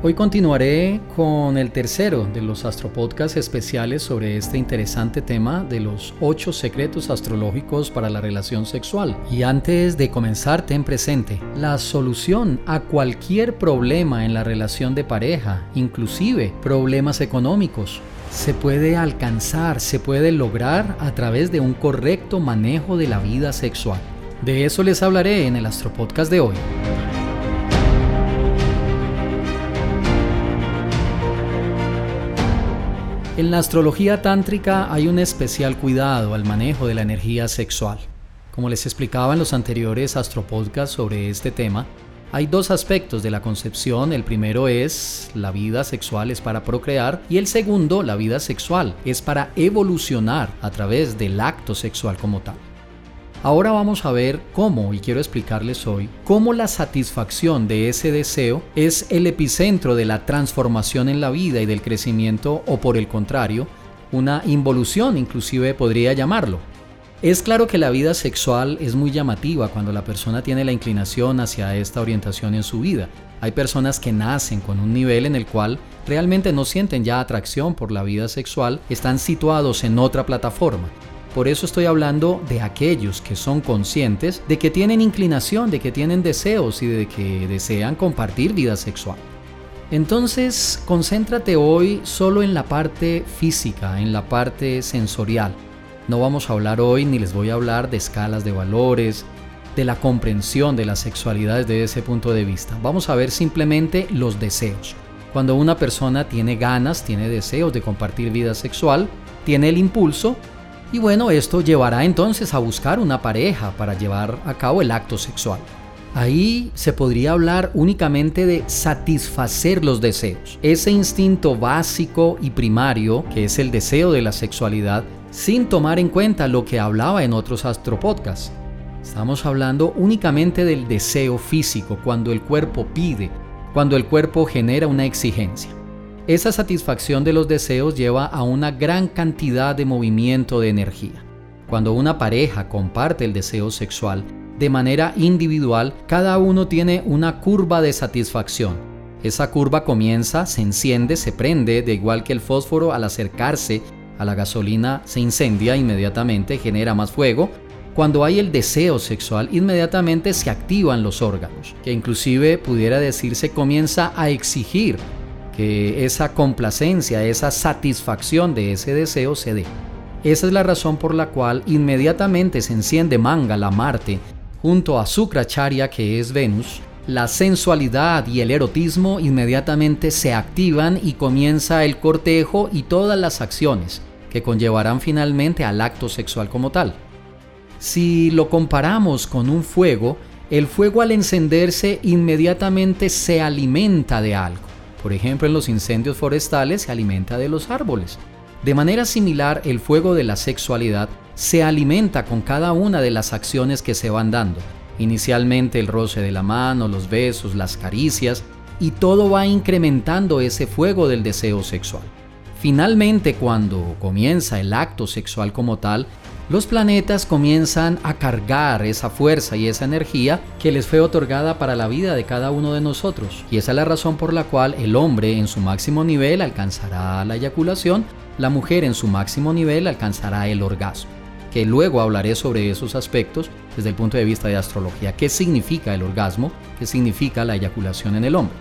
Hoy continuaré con el tercero de los astropodcasts especiales sobre este interesante tema de los ocho secretos astrológicos para la relación sexual. Y antes de comenzar, ten presente la solución a cualquier problema en la relación de pareja, inclusive problemas económicos. Se puede alcanzar, se puede lograr a través de un correcto manejo de la vida sexual. De eso les hablaré en el astropodcast de hoy. En la astrología tántrica hay un especial cuidado al manejo de la energía sexual. Como les explicaba en los anteriores astropodcasts sobre este tema, hay dos aspectos de la concepción. El primero es la vida sexual es para procrear y el segundo, la vida sexual, es para evolucionar a través del acto sexual como tal. Ahora vamos a ver cómo, y quiero explicarles hoy, cómo la satisfacción de ese deseo es el epicentro de la transformación en la vida y del crecimiento, o por el contrario, una involución inclusive podría llamarlo. Es claro que la vida sexual es muy llamativa cuando la persona tiene la inclinación hacia esta orientación en su vida. Hay personas que nacen con un nivel en el cual realmente no sienten ya atracción por la vida sexual, están situados en otra plataforma. Por eso estoy hablando de aquellos que son conscientes de que tienen inclinación, de que tienen deseos y de que desean compartir vida sexual. Entonces, concéntrate hoy solo en la parte física, en la parte sensorial. No vamos a hablar hoy ni les voy a hablar de escalas de valores, de la comprensión de la sexualidad desde ese punto de vista. Vamos a ver simplemente los deseos. Cuando una persona tiene ganas, tiene deseos de compartir vida sexual, tiene el impulso, y bueno, esto llevará entonces a buscar una pareja para llevar a cabo el acto sexual. Ahí se podría hablar únicamente de satisfacer los deseos, ese instinto básico y primario que es el deseo de la sexualidad, sin tomar en cuenta lo que hablaba en otros astropodcasts. Estamos hablando únicamente del deseo físico, cuando el cuerpo pide, cuando el cuerpo genera una exigencia. Esa satisfacción de los deseos lleva a una gran cantidad de movimiento de energía. Cuando una pareja comparte el deseo sexual de manera individual, cada uno tiene una curva de satisfacción. Esa curva comienza, se enciende, se prende, de igual que el fósforo al acercarse a la gasolina se incendia inmediatamente, genera más fuego. Cuando hay el deseo sexual, inmediatamente se activan los órganos, que inclusive pudiera decirse comienza a exigir que esa complacencia, esa satisfacción de ese deseo se dé. Esa es la razón por la cual inmediatamente se enciende Mangala Marte junto a Sukracharya que es Venus, la sensualidad y el erotismo inmediatamente se activan y comienza el cortejo y todas las acciones que conllevarán finalmente al acto sexual como tal. Si lo comparamos con un fuego, el fuego al encenderse inmediatamente se alimenta de algo. Por ejemplo, en los incendios forestales se alimenta de los árboles. De manera similar, el fuego de la sexualidad se alimenta con cada una de las acciones que se van dando. Inicialmente el roce de la mano, los besos, las caricias, y todo va incrementando ese fuego del deseo sexual. Finalmente, cuando comienza el acto sexual como tal, los planetas comienzan a cargar esa fuerza y esa energía que les fue otorgada para la vida de cada uno de nosotros. Y esa es la razón por la cual el hombre en su máximo nivel alcanzará la eyaculación, la mujer en su máximo nivel alcanzará el orgasmo. Que luego hablaré sobre esos aspectos desde el punto de vista de astrología. ¿Qué significa el orgasmo? ¿Qué significa la eyaculación en el hombre?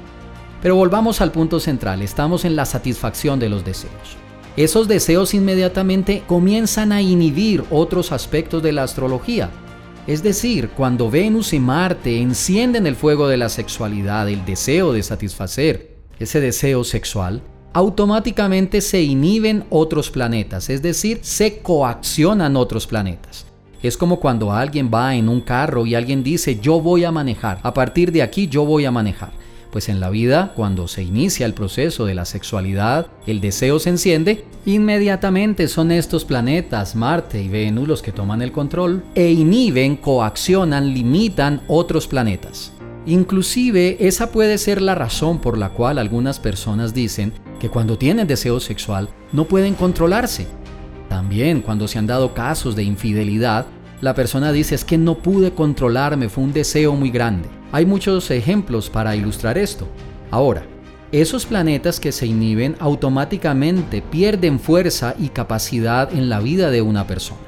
Pero volvamos al punto central, estamos en la satisfacción de los deseos esos deseos inmediatamente comienzan a inhibir otros aspectos de la astrología. Es decir, cuando Venus y Marte encienden el fuego de la sexualidad, el deseo de satisfacer ese deseo sexual, automáticamente se inhiben otros planetas, es decir, se coaccionan otros planetas. Es como cuando alguien va en un carro y alguien dice yo voy a manejar, a partir de aquí yo voy a manejar. Pues en la vida, cuando se inicia el proceso de la sexualidad, el deseo se enciende, inmediatamente son estos planetas, Marte y Venus, los que toman el control e inhiben, coaccionan, limitan otros planetas. Inclusive esa puede ser la razón por la cual algunas personas dicen que cuando tienen deseo sexual no pueden controlarse. También cuando se han dado casos de infidelidad, la persona dice es que no pude controlarme, fue un deseo muy grande. Hay muchos ejemplos para ilustrar esto. Ahora, esos planetas que se inhiben automáticamente pierden fuerza y capacidad en la vida de una persona.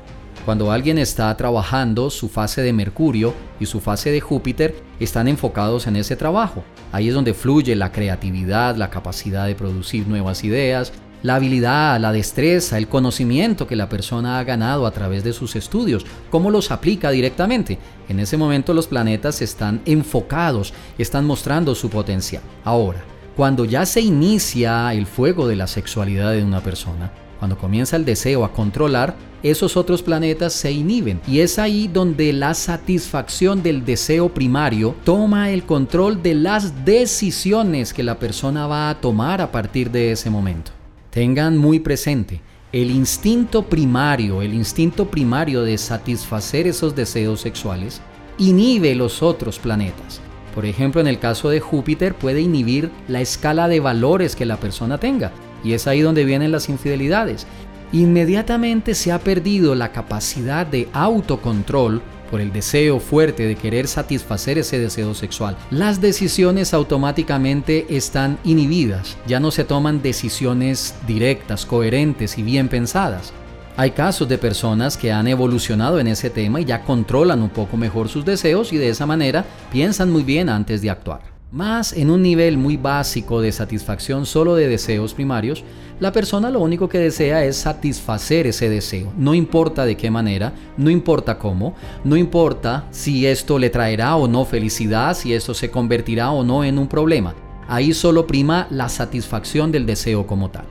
Cuando alguien está trabajando, su fase de Mercurio y su fase de Júpiter están enfocados en ese trabajo. Ahí es donde fluye la creatividad, la capacidad de producir nuevas ideas, la habilidad, la destreza, el conocimiento que la persona ha ganado a través de sus estudios, cómo los aplica directamente. En ese momento los planetas están enfocados, están mostrando su potencial. Ahora, cuando ya se inicia el fuego de la sexualidad de una persona, cuando comienza el deseo a controlar, esos otros planetas se inhiben y es ahí donde la satisfacción del deseo primario toma el control de las decisiones que la persona va a tomar a partir de ese momento. Tengan muy presente, el instinto primario, el instinto primario de satisfacer esos deseos sexuales, inhibe los otros planetas. Por ejemplo, en el caso de Júpiter puede inhibir la escala de valores que la persona tenga. Y es ahí donde vienen las infidelidades. Inmediatamente se ha perdido la capacidad de autocontrol por el deseo fuerte de querer satisfacer ese deseo sexual. Las decisiones automáticamente están inhibidas, ya no se toman decisiones directas, coherentes y bien pensadas. Hay casos de personas que han evolucionado en ese tema y ya controlan un poco mejor sus deseos y de esa manera piensan muy bien antes de actuar. Más en un nivel muy básico de satisfacción solo de deseos primarios, la persona lo único que desea es satisfacer ese deseo, no importa de qué manera, no importa cómo, no importa si esto le traerá o no felicidad, si esto se convertirá o no en un problema. Ahí solo prima la satisfacción del deseo como tal.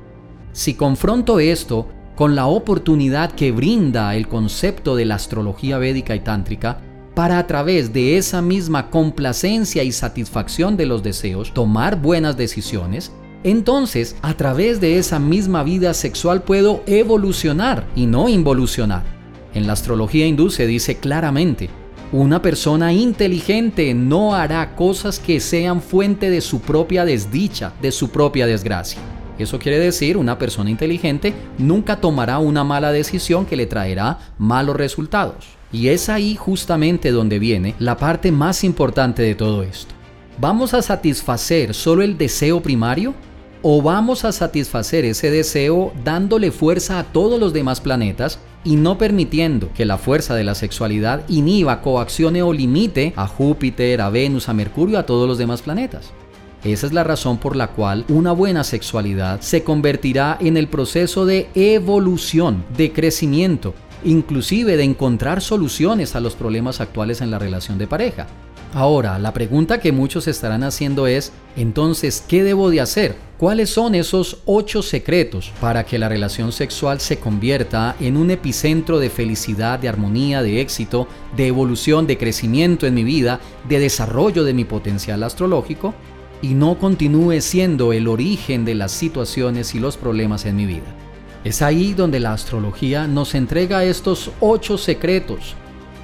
Si confronto esto con la oportunidad que brinda el concepto de la astrología védica y tántrica para a través de esa misma complacencia y satisfacción de los deseos tomar buenas decisiones, entonces a través de esa misma vida sexual puedo evolucionar y no involucionar. En la astrología hindú se dice claramente, una persona inteligente no hará cosas que sean fuente de su propia desdicha, de su propia desgracia. Eso quiere decir, una persona inteligente nunca tomará una mala decisión que le traerá malos resultados. Y es ahí justamente donde viene la parte más importante de todo esto. ¿Vamos a satisfacer solo el deseo primario? ¿O vamos a satisfacer ese deseo dándole fuerza a todos los demás planetas y no permitiendo que la fuerza de la sexualidad inhiba, coaccione o limite a Júpiter, a Venus, a Mercurio, a todos los demás planetas? Esa es la razón por la cual una buena sexualidad se convertirá en el proceso de evolución, de crecimiento, inclusive de encontrar soluciones a los problemas actuales en la relación de pareja. Ahora, la pregunta que muchos estarán haciendo es, entonces, ¿qué debo de hacer? ¿Cuáles son esos ocho secretos para que la relación sexual se convierta en un epicentro de felicidad, de armonía, de éxito, de evolución, de crecimiento en mi vida, de desarrollo de mi potencial astrológico? y no continúe siendo el origen de las situaciones y los problemas en mi vida. Es ahí donde la astrología nos entrega estos ocho secretos.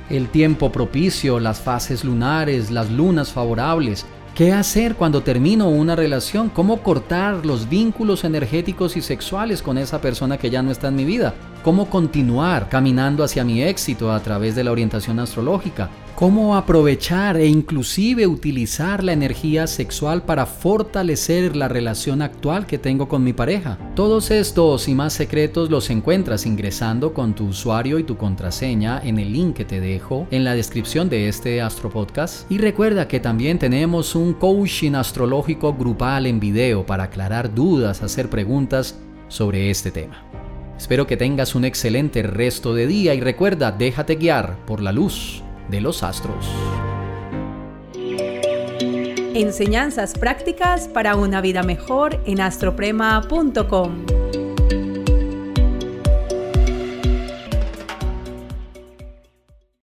El tiempo propicio, las fases lunares, las lunas favorables, ¿Qué hacer cuando termino una relación? ¿Cómo cortar los vínculos energéticos y sexuales con esa persona que ya no está en mi vida? ¿Cómo continuar caminando hacia mi éxito a través de la orientación astrológica? Cómo aprovechar e inclusive utilizar la energía sexual para fortalecer la relación actual que tengo con mi pareja. Todos estos y más secretos los encuentras ingresando con tu usuario y tu contraseña en el link que te dejo en la descripción de este Astro Podcast. Y recuerda que también tenemos un coaching astrológico grupal en video para aclarar dudas, hacer preguntas sobre este tema. Espero que tengas un excelente resto de día y recuerda, déjate guiar por la luz de los astros. Enseñanzas prácticas para una vida mejor en astroprema.com.